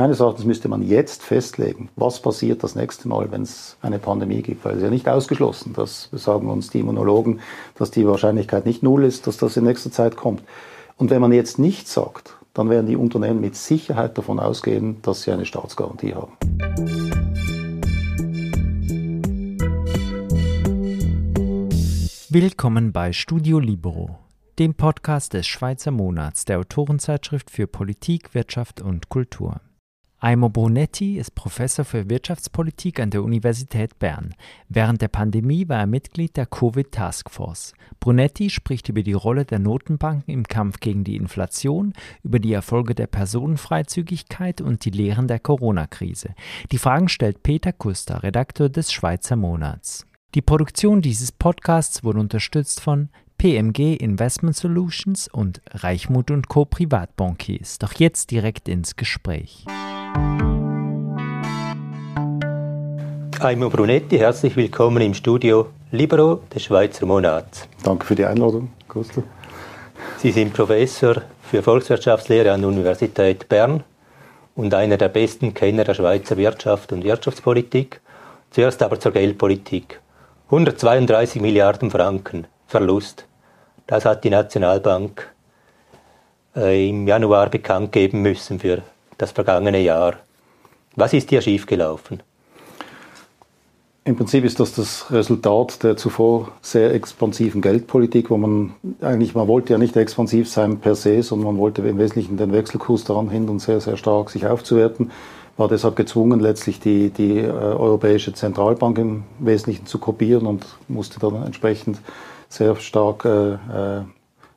Meines Erachtens müsste man jetzt festlegen, was passiert das nächste Mal, wenn es eine Pandemie gibt. Weil es ist ja nicht ausgeschlossen, das sagen uns die Immunologen, dass die Wahrscheinlichkeit nicht null ist, dass das in nächster Zeit kommt. Und wenn man jetzt nichts sagt, dann werden die Unternehmen mit Sicherheit davon ausgehen, dass sie eine Staatsgarantie haben. Willkommen bei Studio Libero, dem Podcast des Schweizer Monats der Autorenzeitschrift für Politik, Wirtschaft und Kultur. Aimo Brunetti ist Professor für Wirtschaftspolitik an der Universität Bern. Während der Pandemie war er Mitglied der Covid Task Force. Brunetti spricht über die Rolle der Notenbanken im Kampf gegen die Inflation, über die Erfolge der Personenfreizügigkeit und die Lehren der Corona-Krise. Die Fragen stellt Peter Kuster, Redakteur des Schweizer Monats. Die Produktion dieses Podcasts wurde unterstützt von PMG Investment Solutions und Reichmut und Co. Privatbankiers. Doch jetzt direkt ins Gespräch. Aimo Brunetti, herzlich willkommen im Studio Libero des Schweizer Monats. Danke für die Einladung, Gustav. Sie sind Professor für Volkswirtschaftslehre an der Universität Bern und einer der besten Kenner der Schweizer Wirtschaft und Wirtschaftspolitik. Zuerst aber zur Geldpolitik. 132 Milliarden Franken Verlust. Das hat die Nationalbank äh, im Januar bekannt geben müssen für das vergangene Jahr. Was ist hier schiefgelaufen? Im Prinzip ist das das Resultat der zuvor sehr expansiven Geldpolitik, wo man eigentlich, man wollte ja nicht expansiv sein per se, sondern man wollte im Wesentlichen den Wechselkurs daran hindern, sehr, sehr stark sich aufzuwerten, war deshalb gezwungen, letztlich die, die äh, Europäische Zentralbank im Wesentlichen zu kopieren und musste dann entsprechend sehr stark äh, äh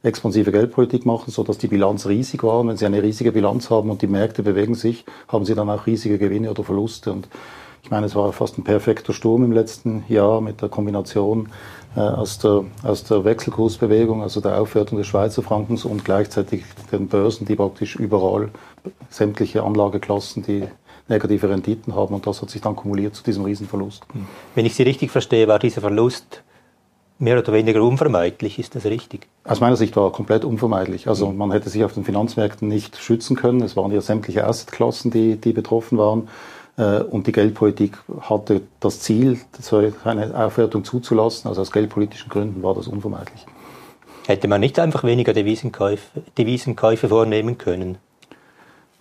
expansive Geldpolitik machen, so dass die Bilanz riesig war. Und wenn Sie eine riesige Bilanz haben und die Märkte bewegen sich, haben Sie dann auch riesige Gewinne oder Verluste. Und ich meine, es war fast ein perfekter Sturm im letzten Jahr mit der Kombination äh, aus, der, aus der Wechselkursbewegung, also der Aufwertung des Schweizer Frankens und gleichzeitig den Börsen, die praktisch überall sämtliche Anlageklassen, die negative Renditen haben. Und das hat sich dann kumuliert zu diesem Riesenverlust. Wenn ich Sie richtig verstehe, war dieser Verlust mehr oder weniger unvermeidlich, ist das richtig? Aus meiner Sicht war er komplett unvermeidlich. Also man hätte sich auf den Finanzmärkten nicht schützen können. Es waren ja sämtliche Assetklassen, die, die betroffen waren. Äh, und die Geldpolitik hatte das Ziel, eine Aufwertung zuzulassen. Also aus geldpolitischen Gründen war das unvermeidlich. Hätte man nicht einfach weniger Devisenkäufe, Devisenkäufe vornehmen können?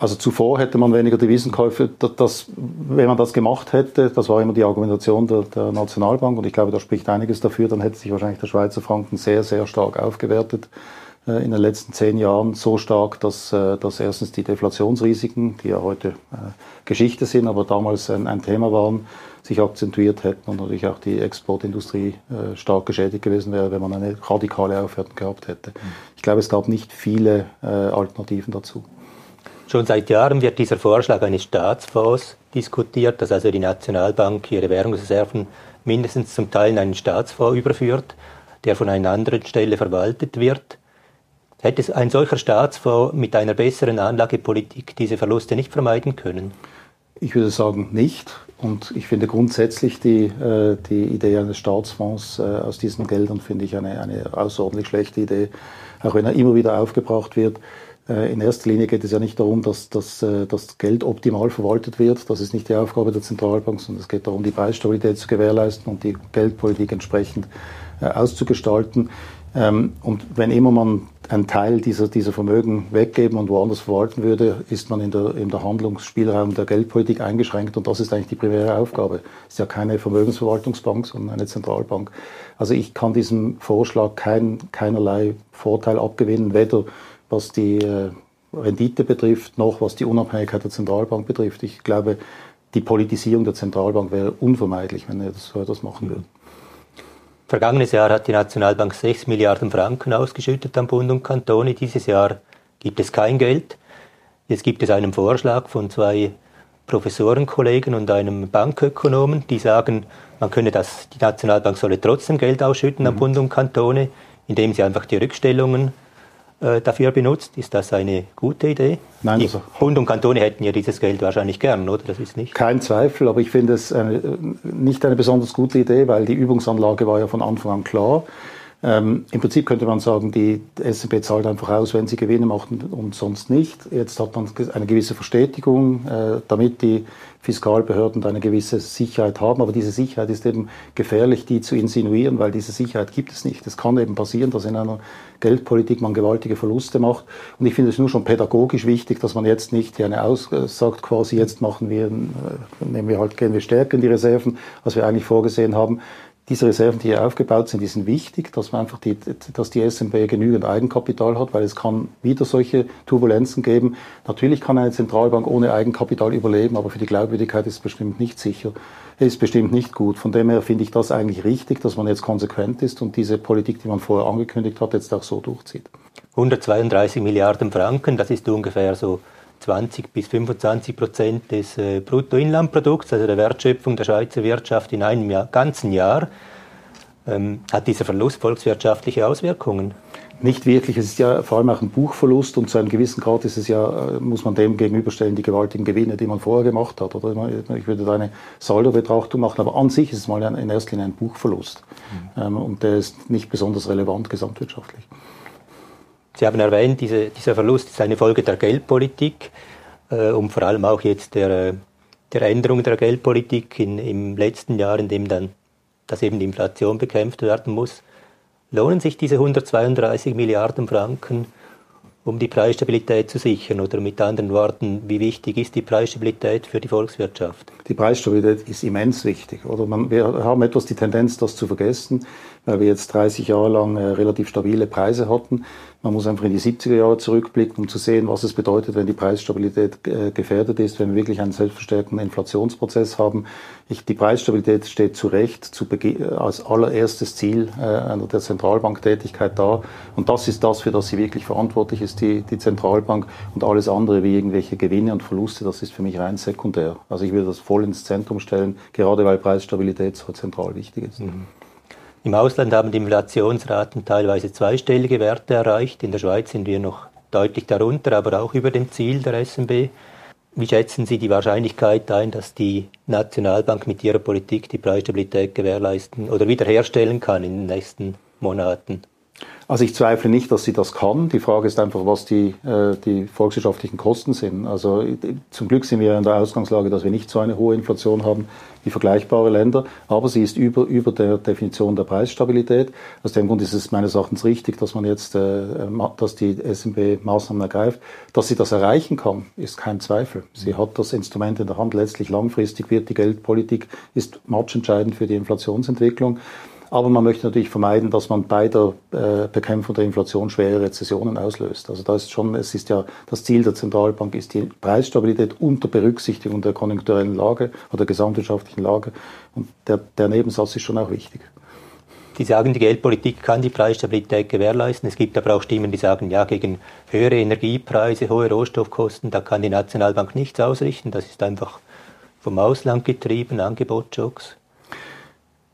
Also zuvor hätte man weniger Devisenkäufe. Das, wenn man das gemacht hätte, das war immer die Argumentation der, der, Nationalbank und ich glaube, da spricht einiges dafür, dann hätte sich wahrscheinlich der Schweizer Franken sehr, sehr stark aufgewertet äh, in den letzten zehn Jahren. So stark, dass, äh, dass erstens die Deflationsrisiken, die ja heute äh, Geschichte sind, aber damals ein, ein, Thema waren, sich akzentuiert hätten und natürlich auch die Exportindustrie äh, stark geschädigt gewesen wäre, wenn man eine radikale Aufwertung gehabt hätte. Mhm. Ich glaube, es gab nicht viele äh, Alternativen dazu. Schon seit Jahren wird dieser Vorschlag eines Staatsfonds diskutiert, dass also die Nationalbank ihre Währungsreserven mindestens zum Teil in einen Staatsfonds überführt, der von einer anderen Stelle verwaltet wird. Hätte ein solcher Staatsfonds mit einer besseren Anlagepolitik diese Verluste nicht vermeiden können? Ich würde sagen nicht. Und ich finde grundsätzlich die, äh, die Idee eines Staatsfonds äh, aus diesen Geldern finde ich eine, eine außerordentlich schlechte Idee, auch wenn er immer wieder aufgebracht wird. Äh, in erster Linie geht es ja nicht darum, dass, dass äh, das Geld optimal verwaltet wird. Das ist nicht die Aufgabe der Zentralbank, sondern es geht darum, die Preisstabilität zu gewährleisten und die Geldpolitik entsprechend äh, auszugestalten. Ähm, und wenn immer man einen Teil dieser, dieser Vermögen weggeben und woanders verwalten würde, ist man in der, in der Handlungsspielraum der Geldpolitik eingeschränkt und das ist eigentlich die primäre Aufgabe. Es ist ja keine Vermögensverwaltungsbank, sondern eine Zentralbank. Also ich kann diesem Vorschlag kein, keinerlei Vorteil abgewinnen, weder was die äh, Rendite betrifft, noch was die Unabhängigkeit der Zentralbank betrifft. Ich glaube, die Politisierung der Zentralbank wäre unvermeidlich, wenn er das, das machen würde. Vergangenes Jahr hat die Nationalbank 6 Milliarden Franken ausgeschüttet an Bund und Kantone. Dieses Jahr gibt es kein Geld. Jetzt gibt es einen Vorschlag von zwei Professorenkollegen und einem Bankökonomen, die sagen, man könne das, die Nationalbank solle trotzdem Geld ausschütten an mhm. Bund und Kantone, indem sie einfach die Rückstellungen dafür benutzt. Ist das eine gute Idee? Nein, die Bund und Kantone hätten ja dieses Geld wahrscheinlich gern, oder? Das ist nicht. Kein Zweifel, aber ich finde es eine, nicht eine besonders gute Idee, weil die Übungsanlage war ja von Anfang an klar. Ähm, Im Prinzip könnte man sagen, die SNB zahlt einfach aus, wenn sie Gewinne macht und sonst nicht. Jetzt hat man eine gewisse Verstetigung, äh, damit die Fiskalbehörden eine gewisse Sicherheit haben. Aber diese Sicherheit ist eben gefährlich, die zu insinuieren, weil diese Sicherheit gibt es nicht. Es kann eben passieren, dass in einer Geldpolitik man gewaltige Verluste macht. Und ich finde es nur schon pädagogisch wichtig, dass man jetzt nicht eine aussagt, quasi jetzt machen wir, äh, nehmen wir halt, gehen wir stärker in die Reserven, als wir eigentlich vorgesehen haben diese Reserven, die hier aufgebaut sind, die sind wichtig, dass man einfach die, dass die SMB genügend Eigenkapital hat, weil es kann wieder solche Turbulenzen geben. Natürlich kann eine Zentralbank ohne Eigenkapital überleben, aber für die Glaubwürdigkeit ist es bestimmt nicht sicher, ist bestimmt nicht gut. Von dem her finde ich das eigentlich richtig, dass man jetzt konsequent ist und diese Politik, die man vorher angekündigt hat, jetzt auch so durchzieht. 132 Milliarden Franken, das ist ungefähr so 20 bis 25 Prozent des äh, Bruttoinlandprodukts, also der Wertschöpfung der Schweizer Wirtschaft in einem Jahr, ganzen Jahr. Ähm, hat dieser Verlust volkswirtschaftliche Auswirkungen? Nicht wirklich. Es ist ja vor allem auch ein Buchverlust und zu einem gewissen Grad ist es ja, äh, muss man dem gegenüberstellen, die gewaltigen Gewinne, die man vorher gemacht hat. Oder ich würde da eine Saldo-Betrachtung machen, aber an sich ist es mal in erster Linie ein Buchverlust. Mhm. Ähm, und der ist nicht besonders relevant gesamtwirtschaftlich. Sie haben erwähnt, diese, dieser Verlust ist eine Folge der Geldpolitik äh, und vor allem auch jetzt der, der Änderung der Geldpolitik in, im letzten Jahr, in dem dann, dass eben die Inflation bekämpft werden muss. Lohnen sich diese 132 Milliarden Franken, um die Preisstabilität zu sichern? Oder mit anderen Worten, wie wichtig ist die Preisstabilität für die Volkswirtschaft? Die Preisstabilität ist immens wichtig. Oder man, wir haben etwas die Tendenz, das zu vergessen, weil wir jetzt 30 Jahre lang äh, relativ stabile Preise hatten. Man muss einfach in die 70er Jahre zurückblicken, um zu sehen, was es bedeutet, wenn die Preisstabilität äh, gefährdet ist, wenn wir wirklich einen selbstverstärkenden Inflationsprozess haben. Ich, die Preisstabilität steht zu Recht zu als allererstes Ziel äh, der Zentralbanktätigkeit da. Und das ist das, für das sie wirklich verantwortlich ist, die, die Zentralbank. Und alles andere wie irgendwelche Gewinne und Verluste, das ist für mich rein sekundär. Also ich würde das voll ins Zentrum stellen, gerade weil Preisstabilität so zentral wichtig ist. Mhm. Im Ausland haben die Inflationsraten teilweise zweistellige Werte erreicht. In der Schweiz sind wir noch deutlich darunter, aber auch über dem Ziel der SNB. Wie schätzen Sie die Wahrscheinlichkeit ein, dass die Nationalbank mit ihrer Politik die Preisstabilität gewährleisten oder wiederherstellen kann in den nächsten Monaten? Also ich zweifle nicht, dass sie das kann. Die Frage ist einfach, was die, äh, die volkswirtschaftlichen Kosten sind. Also zum Glück sind wir in der Ausgangslage, dass wir nicht so eine hohe Inflation haben wie vergleichbare Länder, aber sie ist über, über der Definition der Preisstabilität. Aus dem Grund ist es meines Erachtens richtig, dass man jetzt, äh, dass die SMB Maßnahmen ergreift. Dass sie das erreichen kann, ist kein Zweifel. Sie hat das Instrument in der Hand. Letztlich langfristig wird die Geldpolitik, ist matchentscheidend für die Inflationsentwicklung. Aber man möchte natürlich vermeiden, dass man bei der äh, Bekämpfung der Inflation schwere Rezessionen auslöst. Also da ist schon, es ist ja, das Ziel der Zentralbank ist die Preisstabilität unter Berücksichtigung der konjunkturellen Lage oder der gesamtwirtschaftlichen Lage. Und der, der Nebensatz ist schon auch wichtig. Sie sagen, die Geldpolitik kann die Preisstabilität gewährleisten. Es gibt aber auch Stimmen, die sagen, ja, gegen höhere Energiepreise, hohe Rohstoffkosten, da kann die Nationalbank nichts ausrichten. Das ist einfach vom Ausland getrieben, Angebotsschocks.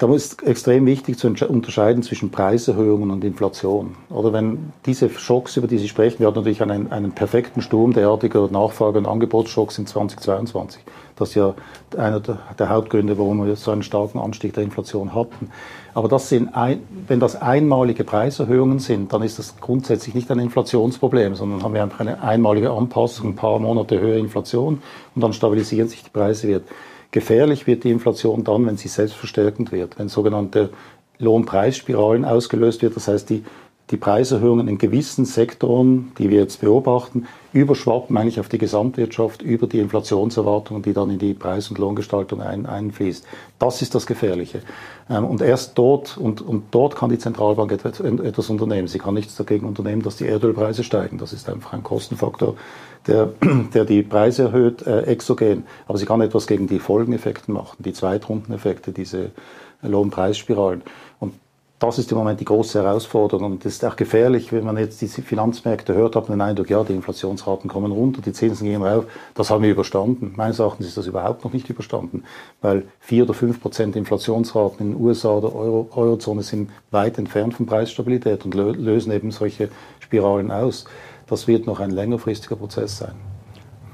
Da ist extrem wichtig zu unterscheiden zwischen Preiserhöhungen und Inflation. Oder wenn diese Schocks, über die Sie sprechen, wir hatten natürlich einen, einen perfekten Sturm derartiger Nachfrage- und Angebotsschocks in 2022. Das ist ja einer der, Hauptgründe, warum wir so einen starken Anstieg der Inflation hatten. Aber das sind ein, wenn das einmalige Preiserhöhungen sind, dann ist das grundsätzlich nicht ein Inflationsproblem, sondern haben wir einfach eine einmalige Anpassung, ein paar Monate höhere Inflation und dann stabilisieren sich die Preise wieder. Gefährlich wird die Inflation dann, wenn sie selbstverstärkend wird, wenn sogenannte Lohnpreisspiralen ausgelöst wird. Das heißt, die, die Preiserhöhungen in gewissen Sektoren, die wir jetzt beobachten, überschwappen eigentlich auf die Gesamtwirtschaft über die Inflationserwartungen, die dann in die Preis- und Lohngestaltung ein, einfließt. Das ist das Gefährliche. Ähm, und erst dort, und, und dort kann die Zentralbank etwas, etwas unternehmen. Sie kann nichts dagegen unternehmen, dass die Erdölpreise steigen. Das ist einfach ein Kostenfaktor, der, der die Preise erhöht, äh, exogen. Aber sie kann etwas gegen die Folgeneffekte machen, die Zweitrundeneffekte, diese Lohnpreisspiralen. Und das ist im Moment die große Herausforderung. Und das ist auch gefährlich, wenn man jetzt diese Finanzmärkte hört, hat man den Eindruck, ja, die Inflationsraten kommen runter, die Zinsen gehen rauf. Das haben wir überstanden. Meines Erachtens ist das überhaupt noch nicht überstanden, weil vier oder fünf Prozent Inflationsraten in den USA oder Euro, Eurozone sind weit entfernt von Preisstabilität und lösen eben solche Spiralen aus das wird noch ein längerfristiger Prozess sein.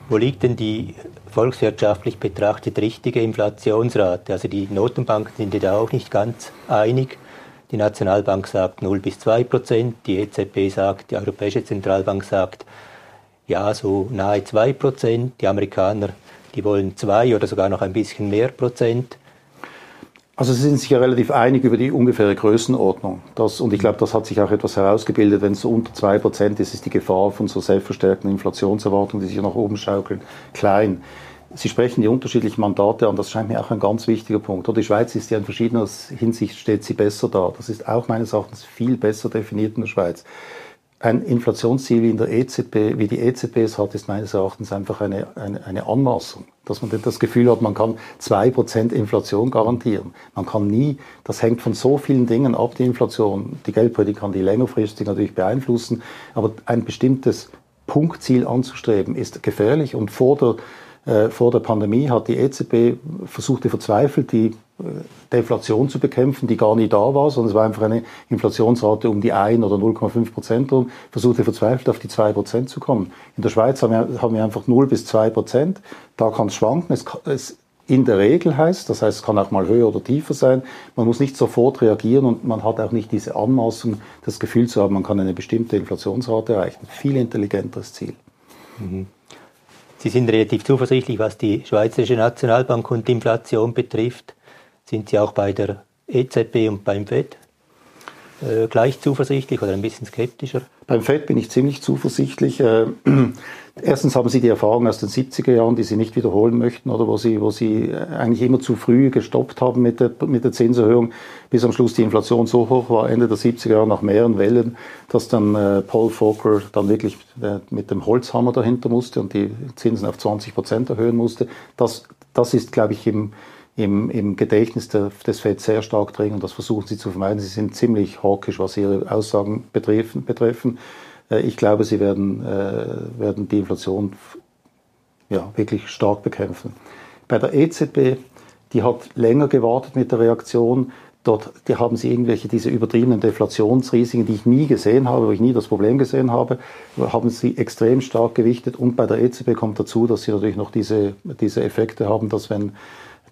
Wo liegt denn die volkswirtschaftlich betrachtet richtige Inflationsrate? Also die Notenbanken sind da auch nicht ganz einig. Die Nationalbank sagt 0 bis 2 Prozent, die EZB sagt, die Europäische Zentralbank sagt, ja, so nahe 2 Prozent. Die Amerikaner, die wollen 2 oder sogar noch ein bisschen mehr Prozent. Also Sie sind sich ja relativ einig über die ungefähre Größenordnung. Das, und ich glaube, das hat sich auch etwas herausgebildet. Wenn es so unter 2% ist, ist die Gefahr von so selbstverstärkten Inflationserwartungen, die sich nach oben schaukeln, klein. Sie sprechen die unterschiedlichen Mandate an, das scheint mir auch ein ganz wichtiger Punkt. Die Schweiz ist ja in verschiedener Hinsicht steht sie besser da. Das ist auch meines Erachtens viel besser definiert in der Schweiz ein Inflationsziel in der EZB, wie die EZB es hat, ist meines Erachtens einfach eine, eine, eine Anmaßung. Dass man das Gefühl hat, man kann zwei Prozent Inflation garantieren. Man kann nie, das hängt von so vielen Dingen ab, die Inflation. Die Geldpolitik kann die längerfristig natürlich beeinflussen, aber ein bestimmtes Punktziel anzustreben ist gefährlich und vor der vor der Pandemie hat die EZB versuchte verzweifelt, die äh, Deflation zu bekämpfen, die gar nie da war, sondern es war einfach eine Inflationsrate um die 1 oder 0,5 Prozent rum, versuchte verzweifelt auf die 2 Prozent zu kommen. In der Schweiz haben wir, haben wir einfach 0 bis 2 Prozent. Da kann es schwanken. Es, es in der Regel heißt, das heißt, es kann auch mal höher oder tiefer sein. Man muss nicht sofort reagieren und man hat auch nicht diese Anmaßung, das Gefühl zu haben, man kann eine bestimmte Inflationsrate erreichen. Viel intelligenteres Ziel. Mhm. Sie sind relativ zuversichtlich, was die Schweizerische Nationalbank und die Inflation betrifft. Sind Sie auch bei der EZB und beim FED äh, gleich zuversichtlich oder ein bisschen skeptischer? Beim FED bin ich ziemlich zuversichtlich. Äh, erstens haben Sie die Erfahrung aus den 70er Jahren, die Sie nicht wiederholen möchten, oder wo Sie, wo Sie eigentlich immer zu früh gestoppt haben mit der, mit der Zinserhöhung, bis am Schluss die Inflation so hoch war, Ende der 70er Jahre nach mehreren Wellen, dass dann äh, Paul Volcker dann wirklich äh, mit dem Holzhammer dahinter musste und die Zinsen auf 20 Prozent erhöhen musste. Das, das ist, glaube ich, im, im, im Gedächtnis der, des FED sehr stark drin und das versuchen sie zu vermeiden. Sie sind ziemlich hawkisch, was ihre Aussagen betreffen. betreffen. Äh, ich glaube, sie werden, äh, werden die Inflation ja, wirklich stark bekämpfen. Bei der EZB, die hat länger gewartet mit der Reaktion. Dort die haben sie irgendwelche diese übertriebenen Deflationsrisiken, die ich nie gesehen habe, wo ich nie das Problem gesehen habe, haben sie extrem stark gewichtet. Und bei der EZB kommt dazu, dass sie natürlich noch diese, diese Effekte haben, dass wenn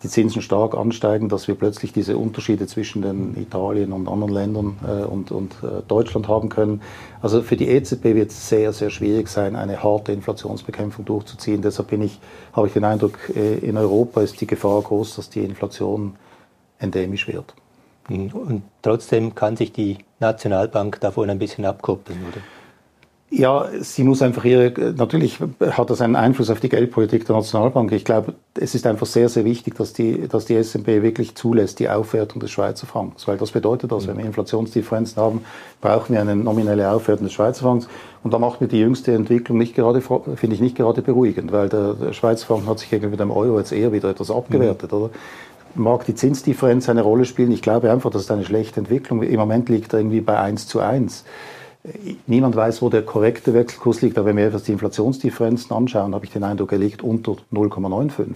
die Zinsen stark ansteigen, dass wir plötzlich diese Unterschiede zwischen den Italien und anderen Ländern äh, und, und äh, Deutschland haben können. Also für die EZB wird es sehr, sehr schwierig sein, eine harte Inflationsbekämpfung durchzuziehen. Deshalb bin ich, habe ich den Eindruck, äh, in Europa ist die Gefahr groß, dass die Inflation endemisch wird. Mhm. Und trotzdem kann sich die Nationalbank davon ein bisschen abkoppeln, oder? Ja, sie muss einfach ihre, natürlich hat das einen Einfluss auf die Geldpolitik der Nationalbank. Ich glaube, es ist einfach sehr, sehr wichtig, dass die, dass die SNB wirklich zulässt, die Aufwertung des Schweizer Franks. Weil das bedeutet, dass wenn wir Inflationsdifferenzen haben, brauchen wir eine nominelle Aufwertung des Schweizer Franks. Und da macht mir die jüngste Entwicklung nicht gerade, finde ich nicht gerade beruhigend, weil der, der Schweizer Franken hat sich gegenüber dem Euro jetzt eher wieder etwas abgewertet, mhm. oder? Mag die Zinsdifferenz eine Rolle spielen? Ich glaube einfach, das ist eine schlechte Entwicklung. Im Moment liegt er irgendwie bei 1 zu 1. Niemand weiß, wo der korrekte Wechselkurs liegt, aber wenn wir etwas die Inflationsdifferenzen anschauen, habe ich den Eindruck, er liegt unter 0,95.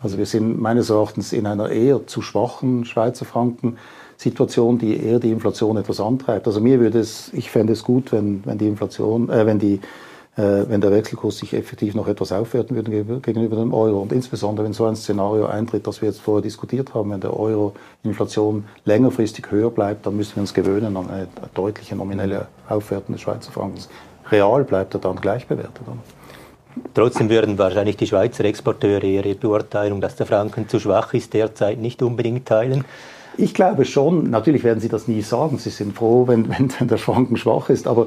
Also wir sind meines Erachtens in einer eher zu schwachen Schweizer Franken Situation, die eher die Inflation etwas antreibt. Also mir würde es, ich fände es gut, wenn, wenn die Inflation, äh, wenn die wenn der Wechselkurs sich effektiv noch etwas aufwerten würde gegenüber dem Euro. Und insbesondere, wenn so ein Szenario eintritt, das wir jetzt vorher diskutiert haben, wenn der Euro-Inflation längerfristig höher bleibt, dann müssen wir uns gewöhnen an eine deutliche nominelle Aufwertung des Schweizer Frankens. Real bleibt er dann gleich bewertet. Trotzdem würden wahrscheinlich die Schweizer Exporteure ihre Beurteilung, dass der Franken zu schwach ist, derzeit nicht unbedingt teilen. Ich glaube schon, natürlich werden sie das nie sagen. Sie sind froh, wenn, wenn der Franken schwach ist, aber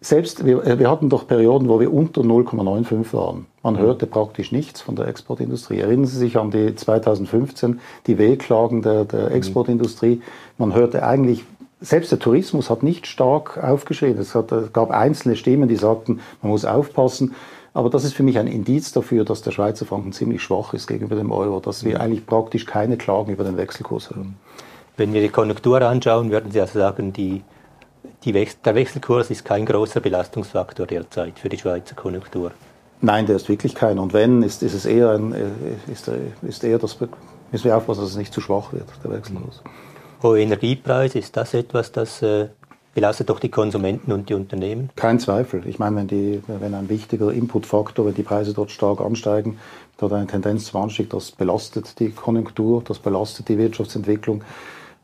selbst, wir, äh, wir, hatten doch Perioden, wo wir unter 0,95 waren. Man mhm. hörte praktisch nichts von der Exportindustrie. Erinnern Sie sich an die 2015, die Wehklagen der, der mhm. Exportindustrie. Man hörte eigentlich, selbst der Tourismus hat nicht stark aufgeschrien. Es, hat, es gab einzelne Stimmen, die sagten, man muss aufpassen. Aber das ist für mich ein Indiz dafür, dass der Schweizer Franken ziemlich schwach ist gegenüber dem Euro, dass wir mhm. eigentlich praktisch keine Klagen über den Wechselkurs hören. Wenn wir die Konjunktur anschauen, würden Sie also sagen, die Wechsel, der Wechselkurs ist kein großer Belastungsfaktor derzeit für die Schweizer Konjunktur. Nein, der ist wirklich kein. Und wenn, ist, ist es eher, ein, äh, ist, ist eher das, müssen wir aufpassen, dass es nicht zu schwach wird, der Wechselkurs. Hohe Energiepreise, ist das etwas, das äh, belastet doch die Konsumenten und die Unternehmen? Kein Zweifel. Ich meine, wenn, die, wenn ein wichtiger Inputfaktor, wenn die Preise dort stark ansteigen, dort eine Tendenz zum Anstieg, das belastet die Konjunktur, das belastet die Wirtschaftsentwicklung.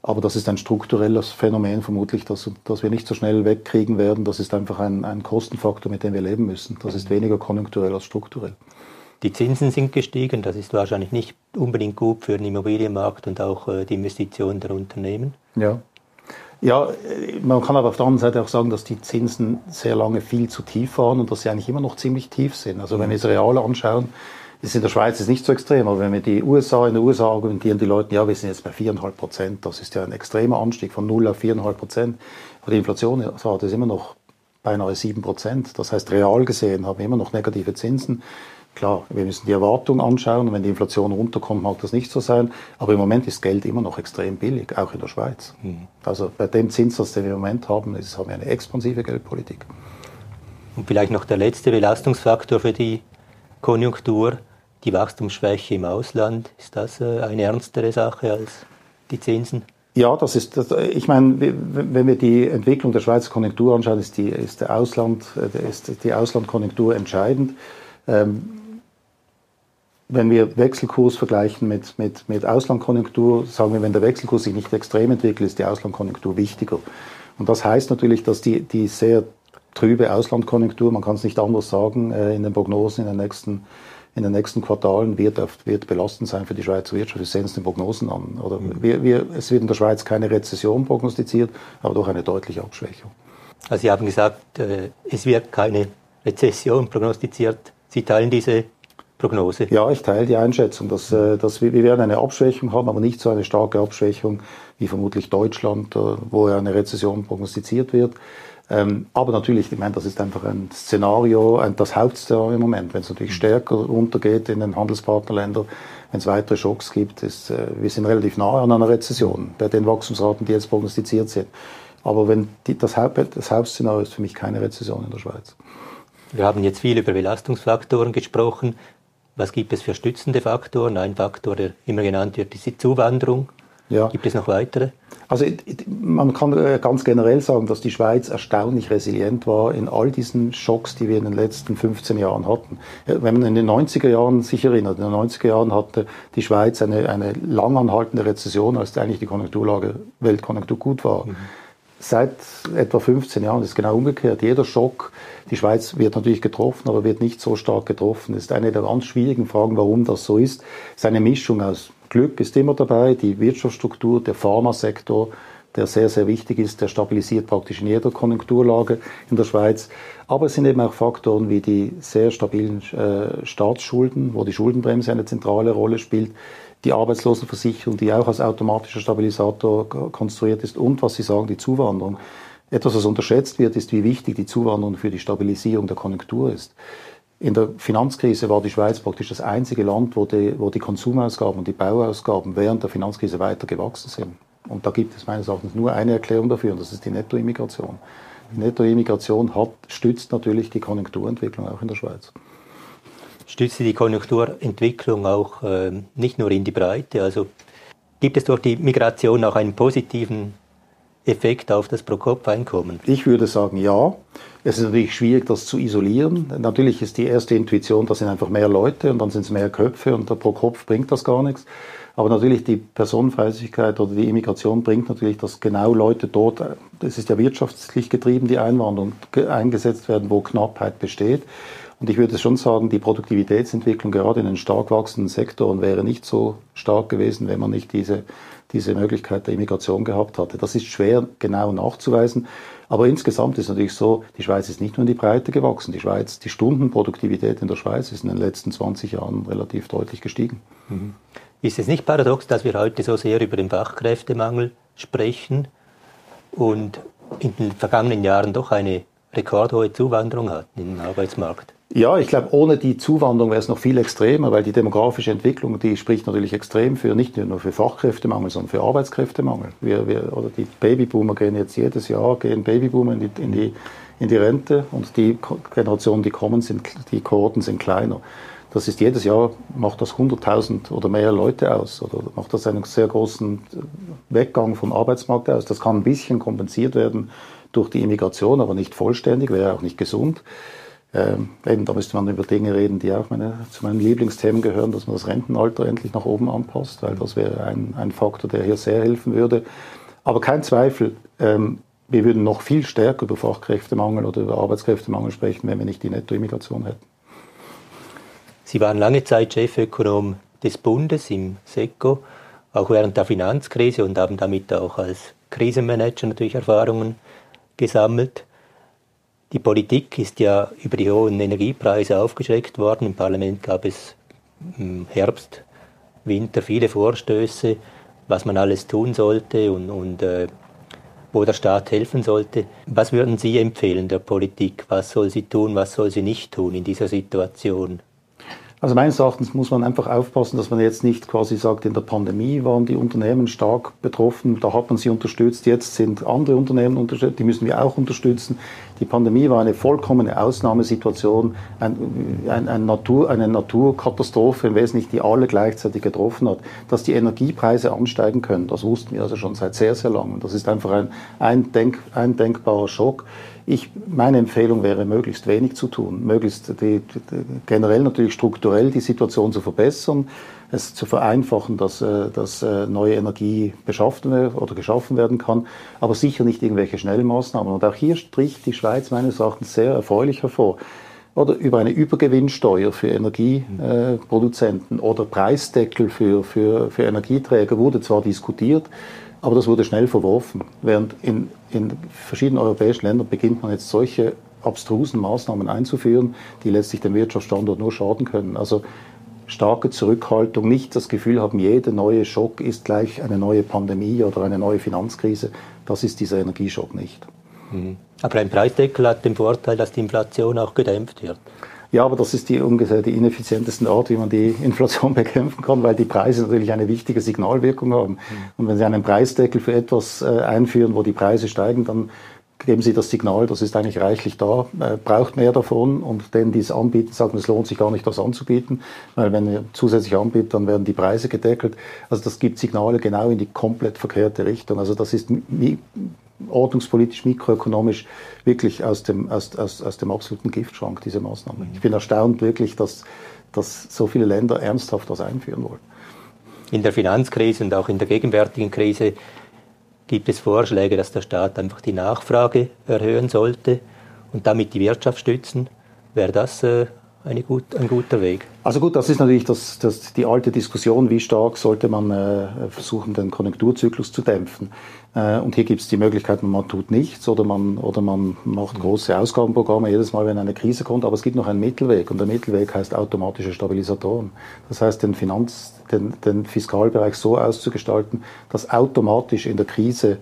Aber das ist ein strukturelles Phänomen vermutlich, das, das wir nicht so schnell wegkriegen werden. Das ist einfach ein, ein Kostenfaktor, mit dem wir leben müssen. Das ist weniger konjunkturell als strukturell. Die Zinsen sind gestiegen. Das ist wahrscheinlich nicht unbedingt gut für den Immobilienmarkt und auch äh, die Investitionen der Unternehmen. Ja. Ja, man kann aber auf der anderen Seite auch sagen, dass die Zinsen sehr lange viel zu tief waren und dass sie eigentlich immer noch ziemlich tief sind. Also wenn wir es real anschauen, ist in der Schweiz ist nicht so extrem, aber wenn wir die USA, in den USA argumentieren die Leute, ja, wir sind jetzt bei 4,5 Prozent, das ist ja ein extremer Anstieg von 0 auf 4,5 Prozent. Aber die Inflationsrate ist immer noch beinahe 7 Prozent. Das heißt, real gesehen haben wir immer noch negative Zinsen. Klar, wir müssen die Erwartung anschauen und wenn die Inflation runterkommt, mag das nicht so sein. Aber im Moment ist Geld immer noch extrem billig, auch in der Schweiz. Mhm. Also bei dem Zinssatz, den wir im Moment haben, ist, haben wir eine expansive Geldpolitik. Und vielleicht noch der letzte Belastungsfaktor für die Konjunktur, die Wachstumsschwäche im Ausland. Ist das äh, eine ernstere Sache als die Zinsen? Ja, das ist, das, ich meine, wenn wir die Entwicklung der Schweizer Konjunktur anschauen, ist die, ist der Ausland, äh, ist die Auslandkonjunktur entscheidend. Ähm, wenn wir Wechselkurs vergleichen mit, mit, mit Auslandkonjunktur, sagen wir, wenn der Wechselkurs sich nicht extrem entwickelt, ist die Auslandkonjunktur wichtiger. Und das heißt natürlich, dass die, die sehr trübe Auslandkonjunktur, man kann es nicht anders sagen, äh, in den Prognosen in den nächsten, in den nächsten Quartalen wird, wird belastend sein für die Schweizer Wirtschaft. Wir sehen es den Prognosen an. Oder mhm. wir, wir, es wird in der Schweiz keine Rezession prognostiziert, aber doch eine deutliche Abschwächung. Also Sie haben gesagt, äh, es wird keine Rezession prognostiziert. Sie teilen diese Prognose? Ja, ich teile die Einschätzung, dass, äh, dass wir, wir werden eine Abschwächung haben, aber nicht so eine starke Abschwächung wie vermutlich Deutschland, äh, wo ja eine Rezession prognostiziert wird. Ähm, aber natürlich, ich meine, das ist einfach ein Szenario, das Hauptszenario im Moment. Wenn es natürlich stärker runtergeht in den Handelspartnerländern, wenn es weitere Schocks gibt, ist, äh, wir sind relativ nahe an einer Rezession bei den Wachstumsraten, die jetzt prognostiziert sind. Aber wenn die, das, Haupt, das Hauptszenario ist für mich keine Rezession in der Schweiz. Wir haben jetzt viel über Belastungsfaktoren gesprochen. Was gibt es für stützende Faktoren? Ein Faktor, der immer genannt wird, ist die Zuwanderung. Ja. Gibt es noch weitere? Also man kann äh, ganz generell sagen, dass die Schweiz erstaunlich resilient war in all diesen Schocks, die wir in den letzten 15 Jahren hatten. Wenn man in den 90er Jahren sich erinnert, in den 90er Jahren hatte die Schweiz eine, eine langanhaltende Rezession, als eigentlich die Konjunkturlage, Weltkonjunktur gut war. Mhm. Seit etwa 15 Jahren ist genau umgekehrt. Jeder Schock, die Schweiz wird natürlich getroffen, aber wird nicht so stark getroffen. Das ist eine der ganz schwierigen Fragen, warum das so ist. Es ist eine Mischung aus Glück ist immer dabei, die Wirtschaftsstruktur, der Pharmasektor, der sehr, sehr wichtig ist, der stabilisiert praktisch in jeder Konjunkturlage in der Schweiz. Aber es sind eben auch Faktoren wie die sehr stabilen äh, Staatsschulden, wo die Schuldenbremse eine zentrale Rolle spielt, die Arbeitslosenversicherung, die auch als automatischer Stabilisator konstruiert ist und, was Sie sagen, die Zuwanderung. Etwas, was unterschätzt wird, ist, wie wichtig die Zuwanderung für die Stabilisierung der Konjunktur ist. In der Finanzkrise war die Schweiz praktisch das einzige Land, wo die, wo die Konsumausgaben und die Bauausgaben während der Finanzkrise weiter gewachsen sind. Und da gibt es meines Erachtens nur eine Erklärung dafür, und das ist die Nettoimmigration. Die Nettoimmigration hat, stützt natürlich die Konjunkturentwicklung auch in der Schweiz stützt die Konjunkturentwicklung auch äh, nicht nur in die Breite. Also gibt es durch die Migration auch einen positiven Effekt auf das Pro-Kopf-Einkommen? Ich würde sagen, ja. Es ist natürlich schwierig, das zu isolieren. Natürlich ist die erste Intuition, das sind einfach mehr Leute und dann sind es mehr Köpfe und pro Kopf bringt das gar nichts. Aber natürlich die Personenfreizügigkeit oder die Immigration bringt natürlich, dass genau Leute dort, das ist ja wirtschaftlich getrieben, die Einwanderung eingesetzt werden, wo Knappheit besteht. Und ich würde schon sagen, die Produktivitätsentwicklung gerade in den stark wachsenden Sektoren wäre nicht so stark gewesen, wenn man nicht diese, diese Möglichkeit der Immigration gehabt hatte. Das ist schwer genau nachzuweisen. Aber insgesamt ist natürlich so, die Schweiz ist nicht nur in die Breite gewachsen. Die Schweiz, die Stundenproduktivität in der Schweiz ist in den letzten 20 Jahren relativ deutlich gestiegen. Mhm. Ist es nicht paradox, dass wir heute so sehr über den Fachkräftemangel sprechen und in den vergangenen Jahren doch eine rekordhohe Zuwanderung hatten in den Arbeitsmarkt? Ja, ich glaube, ohne die Zuwanderung wäre es noch viel extremer, weil die demografische Entwicklung, die spricht natürlich extrem für nicht nur für Fachkräftemangel, sondern für Arbeitskräftemangel. Wir, wir, oder die Babyboomer gehen jetzt jedes Jahr, gehen Babyboomer in die, in die, in die Rente und die Generationen, die kommen, sind, die Kohorten sind kleiner. Das ist jedes Jahr, macht das 100.000 oder mehr Leute aus oder macht das einen sehr großen Weggang vom Arbeitsmarkt aus. Das kann ein bisschen kompensiert werden durch die Immigration, aber nicht vollständig, wäre auch nicht gesund. Ähm, eben, da müsste man über Dinge reden, die auch meine, zu meinen Lieblingsthemen gehören, dass man das Rentenalter endlich nach oben anpasst, weil das wäre ein, ein Faktor, der hier sehr helfen würde. Aber kein Zweifel, ähm, wir würden noch viel stärker über Fachkräftemangel oder über Arbeitskräftemangel sprechen, wenn wir nicht die Nettoimmigration hätten. Sie waren lange Zeit Chefökonom des Bundes im SECO, auch während der Finanzkrise und haben damit auch als Krisenmanager natürlich Erfahrungen gesammelt. Die Politik ist ja über die hohen Energiepreise aufgeschreckt worden. Im Parlament gab es im Herbst, Winter viele Vorstöße, was man alles tun sollte und, und äh, wo der Staat helfen sollte. Was würden Sie empfehlen der Politik? Was soll sie tun, was soll sie nicht tun in dieser Situation? Also meines Erachtens muss man einfach aufpassen, dass man jetzt nicht quasi sagt, in der Pandemie waren die Unternehmen stark betroffen, da hat man sie unterstützt, jetzt sind andere Unternehmen unterstützt, die müssen wir auch unterstützen. Die Pandemie war eine vollkommene Ausnahmesituation, ein, ein, ein Natur, eine Naturkatastrophe im Wesentlichen, die alle gleichzeitig getroffen hat. Dass die Energiepreise ansteigen können, das wussten wir also schon seit sehr, sehr langem. Das ist einfach ein, ein, Denk, ein denkbarer Schock. Ich, meine Empfehlung wäre, möglichst wenig zu tun, möglichst die, die, generell natürlich strukturell die Situation zu verbessern, es zu vereinfachen, dass, äh, dass äh, neue Energie beschafft oder geschaffen werden kann, aber sicher nicht irgendwelche Schnellmaßnahmen. Und auch hier stricht die Schweiz meines Erachtens sehr erfreulich hervor. Oder über eine Übergewinnsteuer für Energieproduzenten oder Preisdeckel für, für, für Energieträger wurde zwar diskutiert, aber das wurde schnell verworfen. Während in, in verschiedenen europäischen Ländern beginnt man jetzt solche abstrusen Maßnahmen einzuführen, die letztlich dem Wirtschaftsstandort nur schaden können. Also starke Zurückhaltung, nicht das Gefühl haben, jeder neue Schock ist gleich eine neue Pandemie oder eine neue Finanzkrise. Das ist dieser Energieschock nicht. Mhm. Aber ein Preisdeckel hat den Vorteil, dass die Inflation auch gedämpft wird. Ja, aber das ist die ungefähr die ineffizienteste Art, wie man die Inflation bekämpfen kann, weil die Preise natürlich eine wichtige Signalwirkung haben. Mhm. Und wenn Sie einen Preisdeckel für etwas äh, einführen, wo die Preise steigen, dann geben Sie das Signal, das ist eigentlich reichlich da, äh, braucht mehr davon und denen, die es anbieten, sagen, es lohnt sich gar nicht, das anzubieten, weil wenn ihr zusätzlich anbietet, dann werden die Preise gedeckelt. Also das gibt Signale genau in die komplett verkehrte Richtung. Also das ist ordnungspolitisch, mikroökonomisch wirklich aus dem, aus, aus, aus dem absoluten Giftschrank, diese Maßnahme. Ich bin erstaunt wirklich, dass, dass so viele Länder ernsthaft das einführen wollen. In der Finanzkrise und auch in der gegenwärtigen Krise gibt es Vorschläge, dass der Staat einfach die Nachfrage erhöhen sollte und damit die Wirtschaft stützen. Wäre das äh, gut, ein guter Weg? Also gut, das ist natürlich das, das, die alte Diskussion, wie stark sollte man äh, versuchen, den Konjunkturzyklus zu dämpfen. Äh, und hier gibt es die Möglichkeit, man tut nichts oder man, oder man macht große Ausgabenprogramme jedes Mal, wenn eine Krise kommt. Aber es gibt noch einen Mittelweg und der Mittelweg heißt automatische Stabilisatoren. Das heißt, den, Finanz-, den, den Fiskalbereich so auszugestalten, dass automatisch in der Krise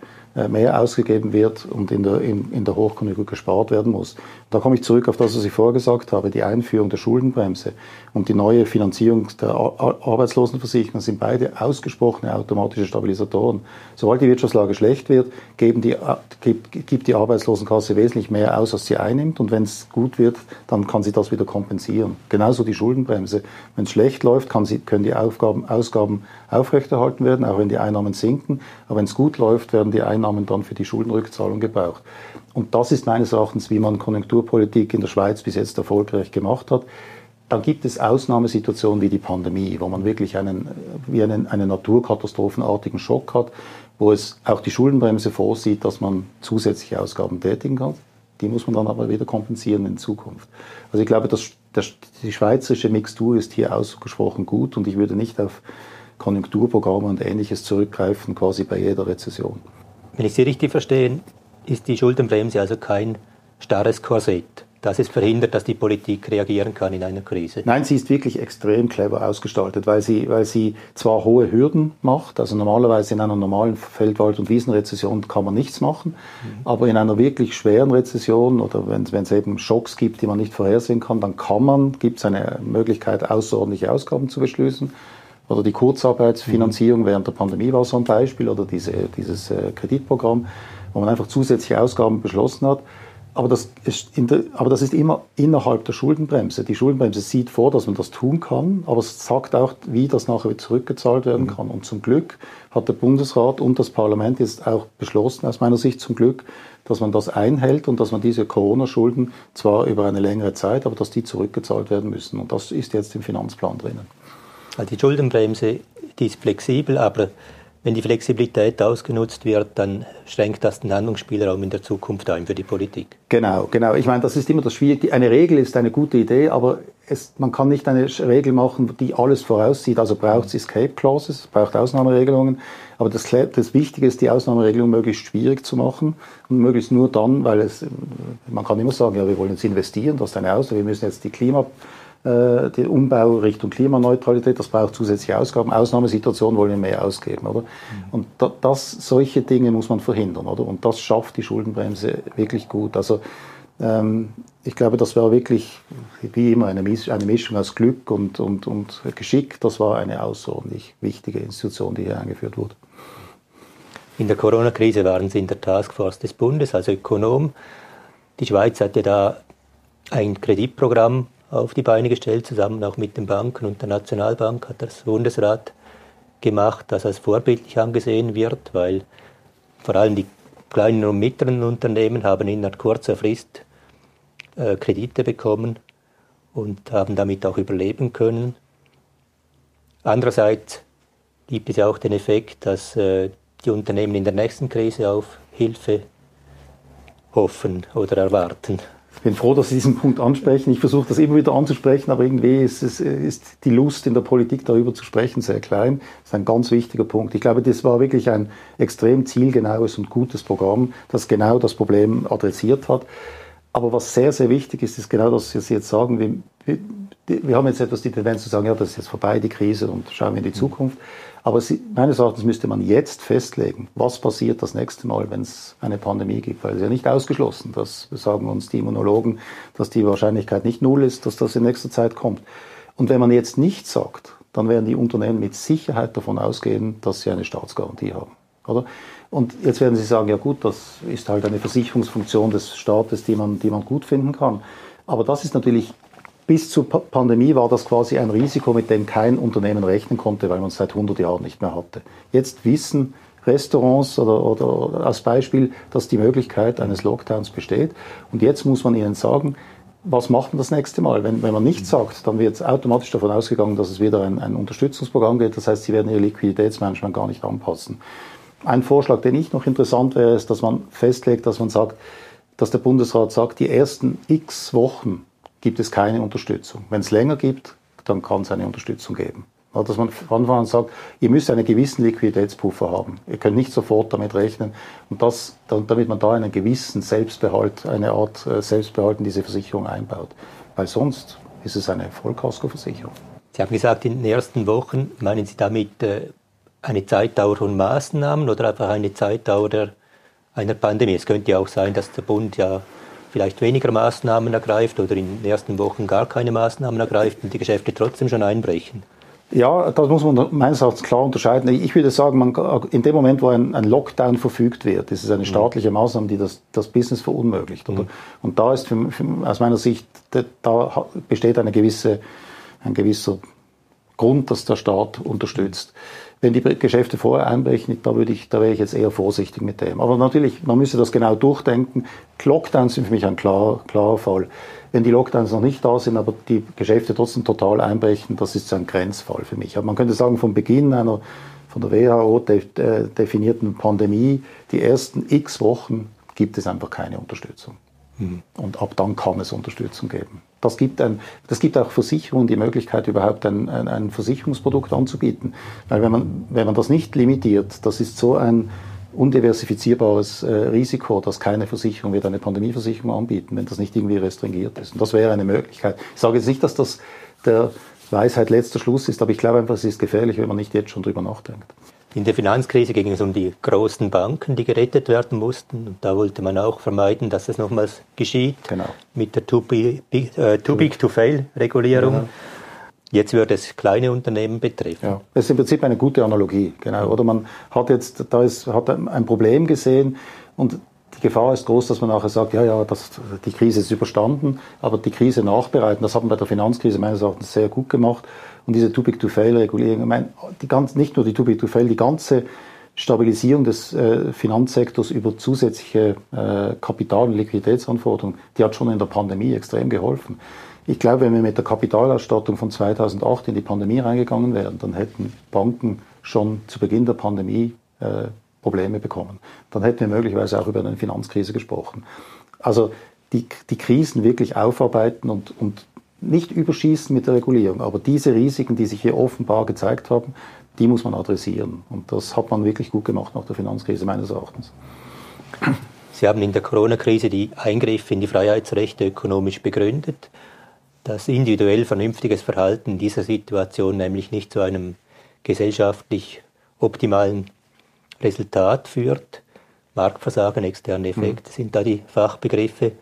mehr ausgegeben wird und in der, in, in der Hochkonjunktur gespart werden muss. Da komme ich zurück auf das, was ich vorher gesagt habe, die Einführung der Schuldenbremse und die neue Finanzierung der Arbeitslosenversicherung sind beide ausgesprochene automatische Stabilisatoren. Sobald die Wirtschaftslage schlecht wird, die, gibt, gibt die Arbeitslosenkasse wesentlich mehr aus, als sie einnimmt und wenn es gut wird, dann kann sie das wieder kompensieren. Genauso die Schuldenbremse. Wenn es schlecht läuft, sie, können die Aufgaben, Ausgaben aufrechterhalten werden, auch wenn die Einnahmen sinken. Aber wenn es gut läuft, werden die Einnahmen dann für die Schuldenrückzahlung gebraucht. Und das ist meines Erachtens, wie man Konjunkturpolitik in der Schweiz bis jetzt erfolgreich gemacht hat. Dann gibt es Ausnahmesituationen wie die Pandemie, wo man wirklich einen, wie einen, einen naturkatastrophenartigen Schock hat, wo es auch die Schuldenbremse vorsieht, dass man zusätzliche Ausgaben tätigen kann. Die muss man dann aber wieder kompensieren in Zukunft. Also ich glaube, das, das, die schweizerische Mixtur ist hier ausgesprochen gut und ich würde nicht auf Konjunkturprogramme und Ähnliches zurückgreifen, quasi bei jeder Rezession. Wenn ich Sie richtig verstehe, ist die Schuldenbremse also kein starres Korsett, das es verhindert, dass die Politik reagieren kann in einer Krise. Nein, sie ist wirklich extrem clever ausgestaltet, weil sie, weil sie zwar hohe Hürden macht, also normalerweise in einer normalen Feldwald- und Wiesenrezession kann man nichts machen, mhm. aber in einer wirklich schweren Rezession oder wenn, wenn es eben Schocks gibt, die man nicht vorhersehen kann, dann kann man, gibt es eine Möglichkeit, außerordentliche Ausgaben zu beschließen oder die Kurzarbeitsfinanzierung mhm. während der Pandemie war so ein Beispiel oder diese, dieses äh, Kreditprogramm, wo man einfach zusätzliche Ausgaben beschlossen hat. Aber das, ist der, aber das ist immer innerhalb der Schuldenbremse. Die Schuldenbremse sieht vor, dass man das tun kann, aber es sagt auch, wie das nachher wieder zurückgezahlt werden mhm. kann. Und zum Glück hat der Bundesrat und das Parlament jetzt auch beschlossen, aus meiner Sicht zum Glück, dass man das einhält und dass man diese Corona-Schulden zwar über eine längere Zeit, aber dass die zurückgezahlt werden müssen. Und das ist jetzt im Finanzplan drinnen. Also die Schuldenbremse, die ist flexibel, aber wenn die Flexibilität ausgenutzt wird, dann schränkt das den Handlungsspielraum in der Zukunft ein für die Politik. Genau, genau. Ich meine, das ist immer das Schwierige. Eine Regel ist eine gute Idee, aber es, man kann nicht eine Regel machen, die alles voraussieht. Also braucht es Escape Clauses, braucht Ausnahmeregelungen. Aber das, das Wichtige ist, die Ausnahmeregelung möglichst schwierig zu machen und möglichst nur dann, weil es, man kann immer sagen, ja, wir wollen jetzt investieren, das ist eine Ausnahme, wir müssen jetzt die Klima den Umbau Richtung Klimaneutralität, das braucht zusätzliche Ausgaben. Ausnahmesituationen wollen wir mehr ausgeben, oder? Mhm. Und da, das, solche Dinge muss man verhindern, oder? Und das schafft die Schuldenbremse wirklich gut. Also, ähm, ich glaube, das war wirklich, wie immer, eine, eine Mischung aus Glück und, und, und Geschick. Das war eine außerordentlich wichtige Institution, die hier eingeführt wurde. In der Corona-Krise waren Sie in der Taskforce des Bundes, also Ökonom. Die Schweiz hatte da ein Kreditprogramm auf die Beine gestellt, zusammen auch mit den Banken und der Nationalbank hat das Bundesrat gemacht, das als vorbildlich angesehen wird, weil vor allem die kleinen und mittleren Unternehmen haben innerhalb kurzer Frist äh, Kredite bekommen und haben damit auch überleben können. Andererseits gibt es ja auch den Effekt, dass äh, die Unternehmen in der nächsten Krise auf Hilfe hoffen oder erwarten. Ich bin froh, dass Sie diesen Punkt ansprechen. Ich versuche das immer wieder anzusprechen, aber irgendwie ist, es, ist die Lust in der Politik darüber zu sprechen sehr klein. Das ist ein ganz wichtiger Punkt. Ich glaube, das war wirklich ein extrem zielgenaues und gutes Programm, das genau das Problem adressiert hat. Aber was sehr, sehr wichtig ist, ist genau das, was Sie jetzt sagen. Wir, wir, wir haben jetzt etwas die Tendenz zu sagen, ja, das ist jetzt vorbei, die Krise, und schauen wir in die Zukunft. Aber sie, meines Erachtens müsste man jetzt festlegen, was passiert das nächste Mal, wenn es eine Pandemie gibt. Weil es ist ja nicht ausgeschlossen, das sagen uns die Immunologen, dass die Wahrscheinlichkeit nicht null ist, dass das in nächster Zeit kommt. Und wenn man jetzt nichts sagt, dann werden die Unternehmen mit Sicherheit davon ausgehen, dass sie eine Staatsgarantie haben. Oder? Und jetzt werden Sie sagen, ja gut, das ist halt eine Versicherungsfunktion des Staates, die man, die man gut finden kann. Aber das ist natürlich bis zur Pandemie war das quasi ein Risiko, mit dem kein Unternehmen rechnen konnte, weil man es seit 100 Jahren nicht mehr hatte. Jetzt wissen Restaurants oder, oder als Beispiel, dass die Möglichkeit eines Lockdowns besteht. Und jetzt muss man ihnen sagen, was macht man das nächste Mal? Wenn, wenn man nichts sagt, dann wird automatisch davon ausgegangen, dass es wieder ein, ein Unterstützungsprogramm geht. Das heißt, sie werden ihr Liquiditätsmanagement gar nicht anpassen. Ein Vorschlag, den ich noch interessant wäre, ist, dass man festlegt, dass man sagt, dass der Bundesrat sagt, die ersten x Wochen gibt es keine Unterstützung. Wenn es länger gibt, dann kann es eine Unterstützung geben. Dass man von Anfang an sagt, ihr müsst einen gewissen Liquiditätspuffer haben. Ihr könnt nicht sofort damit rechnen. Und das, damit man da einen gewissen Selbstbehalt, eine Art äh, Selbstbehalt in diese Versicherung einbaut. Weil sonst ist es eine Vollkaskoversicherung. Sie haben gesagt, in den ersten Wochen, meinen Sie damit äh, eine Zeitdauer von Maßnahmen oder einfach eine Zeitdauer einer Pandemie? Es könnte ja auch sein, dass der Bund ja vielleicht weniger Maßnahmen ergreift oder in den ersten Wochen gar keine Maßnahmen ergreift und die Geschäfte trotzdem schon einbrechen? Ja, das muss man meines Erachtens klar unterscheiden. Ich würde sagen, man, in dem Moment, wo ein, ein Lockdown verfügt wird, ist es eine mhm. staatliche Maßnahme, die das, das Business verunmöglicht. Mhm. Und da ist für, für, aus meiner Sicht, da besteht eine gewisse, ein gewisser Grund, dass der Staat unterstützt. Wenn die Geschäfte vorher einbrechen, da würde ich, da wäre ich jetzt eher vorsichtig mit dem. Aber natürlich, man müsste das genau durchdenken. Lockdowns sind für mich ein klarer, klarer Fall. Wenn die Lockdowns noch nicht da sind, aber die Geschäfte trotzdem total einbrechen, das ist so ein Grenzfall für mich. Aber man könnte sagen, vom Beginn einer von der WHO de, de, definierten Pandemie, die ersten x Wochen gibt es einfach keine Unterstützung. Und ab dann kann es Unterstützung geben. Das gibt, ein, das gibt auch Versicherungen die Möglichkeit, überhaupt ein, ein, ein Versicherungsprodukt anzubieten. Weil wenn man, wenn man das nicht limitiert, das ist so ein undiversifizierbares äh, Risiko, dass keine Versicherung wird eine Pandemieversicherung anbieten, wenn das nicht irgendwie restringiert ist. Und das wäre eine Möglichkeit. Ich sage jetzt nicht, dass das der Weisheit letzter Schluss ist, aber ich glaube einfach, es ist gefährlich, wenn man nicht jetzt schon drüber nachdenkt. In der Finanzkrise ging es um die großen Banken, die gerettet werden mussten. Und da wollte man auch vermeiden, dass das nochmals geschieht genau. mit der Too-Big-to-Fail-Regulierung. Äh, Jetzt würde es kleine Unternehmen betreffen. Ja, das ist im Prinzip eine gute Analogie, genau. Oder man hat jetzt, da ist, hat ein Problem gesehen und die Gefahr ist groß, dass man nachher sagt, ja, ja, das, die Krise ist überstanden, aber die Krise nachbereiten, das haben wir bei der Finanzkrise meines Erachtens sehr gut gemacht. Und diese Too Big to Fail Regulierung, ich meine, die ganz, nicht nur die Too Big to Fail, die ganze Stabilisierung des äh, Finanzsektors über zusätzliche äh, Kapital- und Liquiditätsanforderungen, die hat schon in der Pandemie extrem geholfen. Ich glaube, wenn wir mit der Kapitalausstattung von 2008 in die Pandemie reingegangen wären, dann hätten Banken schon zu Beginn der Pandemie äh, Probleme bekommen. Dann hätten wir möglicherweise auch über eine Finanzkrise gesprochen. Also die, die Krisen wirklich aufarbeiten und, und nicht überschießen mit der Regulierung, aber diese Risiken, die sich hier offenbar gezeigt haben, die muss man adressieren. Und das hat man wirklich gut gemacht nach der Finanzkrise meines Erachtens. Sie haben in der Corona-Krise die Eingriffe in die Freiheitsrechte ökonomisch begründet. Das individuell vernünftiges Verhalten in dieser Situation nämlich nicht zu einem gesellschaftlich optimalen Resultat führt. Marktversagen, externe. Effekte mhm. sind da die Fachbegriffe.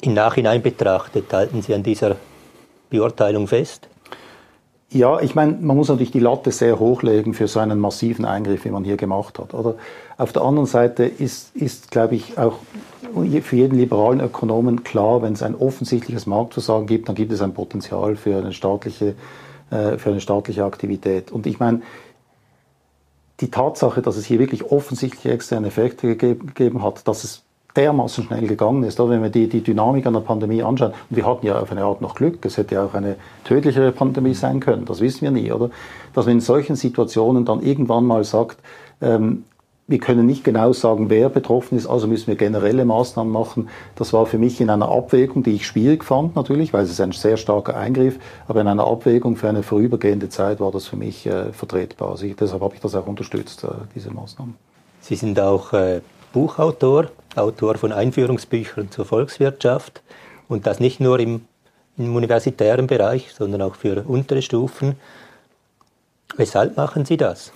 Im Nachhinein betrachtet, halten Sie an dieser Beurteilung fest? Ja, ich meine, man muss natürlich die Latte sehr hochlegen für so einen massiven Eingriff, wie man hier gemacht hat. Oder auf der anderen Seite ist, ist glaube ich, auch für jeden liberalen Ökonomen klar, wenn es ein offensichtliches Marktversagen gibt, dann gibt es ein Potenzial für eine staatliche, äh, für eine staatliche Aktivität. Und ich meine, die Tatsache, dass es hier wirklich offensichtliche externe Effekte gegeben hat, dass es dermaßen schnell gegangen ist. Wenn wir die, die Dynamik an der Pandemie anschauen, und wir hatten ja auf eine Art noch Glück, es hätte ja auch eine tödlichere Pandemie sein können, das wissen wir nie, oder? Dass man in solchen Situationen dann irgendwann mal sagt, ähm, wir können nicht genau sagen, wer betroffen ist, also müssen wir generelle Maßnahmen machen. Das war für mich in einer Abwägung, die ich schwierig fand natürlich, weil es ist ein sehr starker Eingriff, aber in einer Abwägung für eine vorübergehende Zeit war das für mich äh, vertretbar. Also ich, deshalb habe ich das auch unterstützt, äh, diese Maßnahmen. Sie sind auch äh, Buchautor, Autor von Einführungsbüchern zur Volkswirtschaft und das nicht nur im, im universitären Bereich, sondern auch für untere Stufen. Weshalb machen Sie das?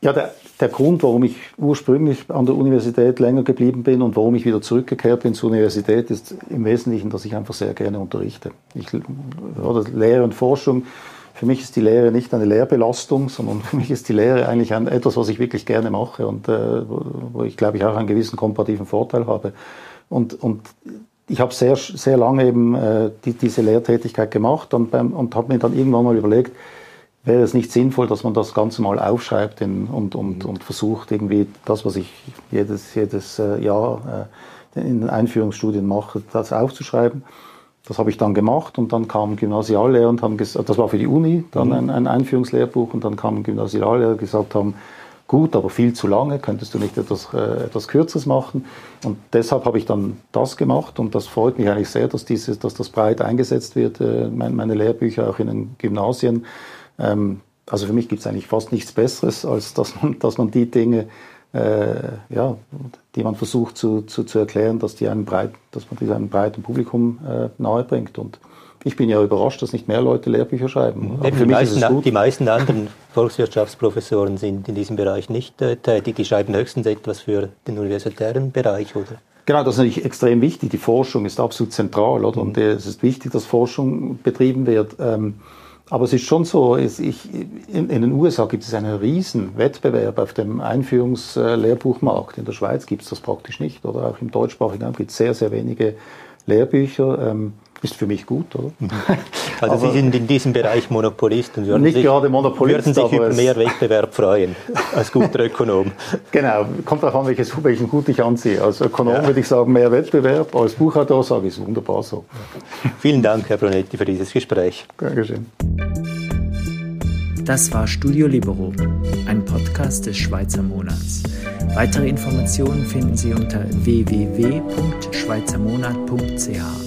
Ja, der, der Grund, warum ich ursprünglich an der Universität länger geblieben bin und warum ich wieder zurückgekehrt bin zur Universität, ist im Wesentlichen, dass ich einfach sehr gerne unterrichte. Ich, oder Lehre und Forschung, für mich ist die Lehre nicht eine Lehrbelastung, sondern für mich ist die Lehre eigentlich ein, etwas, was ich wirklich gerne mache und äh, wo ich, glaube ich, auch einen gewissen komparativen Vorteil habe. Und, und ich habe sehr, sehr lange eben äh, die, diese Lehrtätigkeit gemacht und, beim, und habe mir dann irgendwann mal überlegt, wäre es nicht sinnvoll, dass man das Ganze mal aufschreibt in, und, und, und versucht, irgendwie das, was ich jedes, jedes äh, Jahr äh, in den Einführungsstudien mache, das aufzuschreiben. Das habe ich dann gemacht und dann kam Gymnasiallehrer und haben gesagt, das war für die Uni, dann mhm. ein, ein Einführungslehrbuch und dann kamen Gymnasiallehrer und gesagt haben, gut, aber viel zu lange, könntest du nicht etwas, äh, etwas Kürzeres machen? Und deshalb habe ich dann das gemacht und das freut mich eigentlich sehr, dass, dieses, dass das breit eingesetzt wird, äh, meine, meine Lehrbücher auch in den Gymnasien. Ähm, also für mich gibt es eigentlich fast nichts Besseres, als dass man, dass man die Dinge, äh, ja, die man versucht zu, zu, zu erklären, dass, die einem breit, dass man die einem breiten Publikum äh, nahebringt. Und ich bin ja überrascht, dass nicht mehr Leute Lehrbücher schreiben. Ja, die, meisten, die, meisten, anderen Volkswirtschaftsprofessoren sind in diesem Bereich nicht äh, tätig. Die schreiben höchstens etwas für den universitären Bereich, oder? Genau, das ist natürlich extrem wichtig. Die Forschung ist absolut zentral, oder? Mhm. Und es ist wichtig, dass Forschung betrieben wird. Ähm, aber es ist schon so, ich, in, in, den USA gibt es einen riesen Wettbewerb auf dem Einführungslehrbuchmarkt. In der Schweiz gibt es das praktisch nicht. Oder auch im deutschsprachigen Raum gibt es sehr, sehr wenige Lehrbücher. Ähm, ist für mich gut, oder? Mhm. Also aber Sie sind in diesem Bereich Monopolist und würden nicht sich, gerade Monopolist, würden sich über mehr Wettbewerb freuen, als guter Ökonom. genau, kommt darauf an, welches, welchen Hut ich anziehe. Als Ökonom ja. würde ich sagen, mehr Wettbewerb, als Buchautor sage ich es wunderbar so. Vielen Dank, Herr Brunetti, für dieses Gespräch. Dankeschön. Das war Studio Libero, ein Podcast des Schweizer Monats. Weitere Informationen finden Sie unter www.schweizermonat.ch.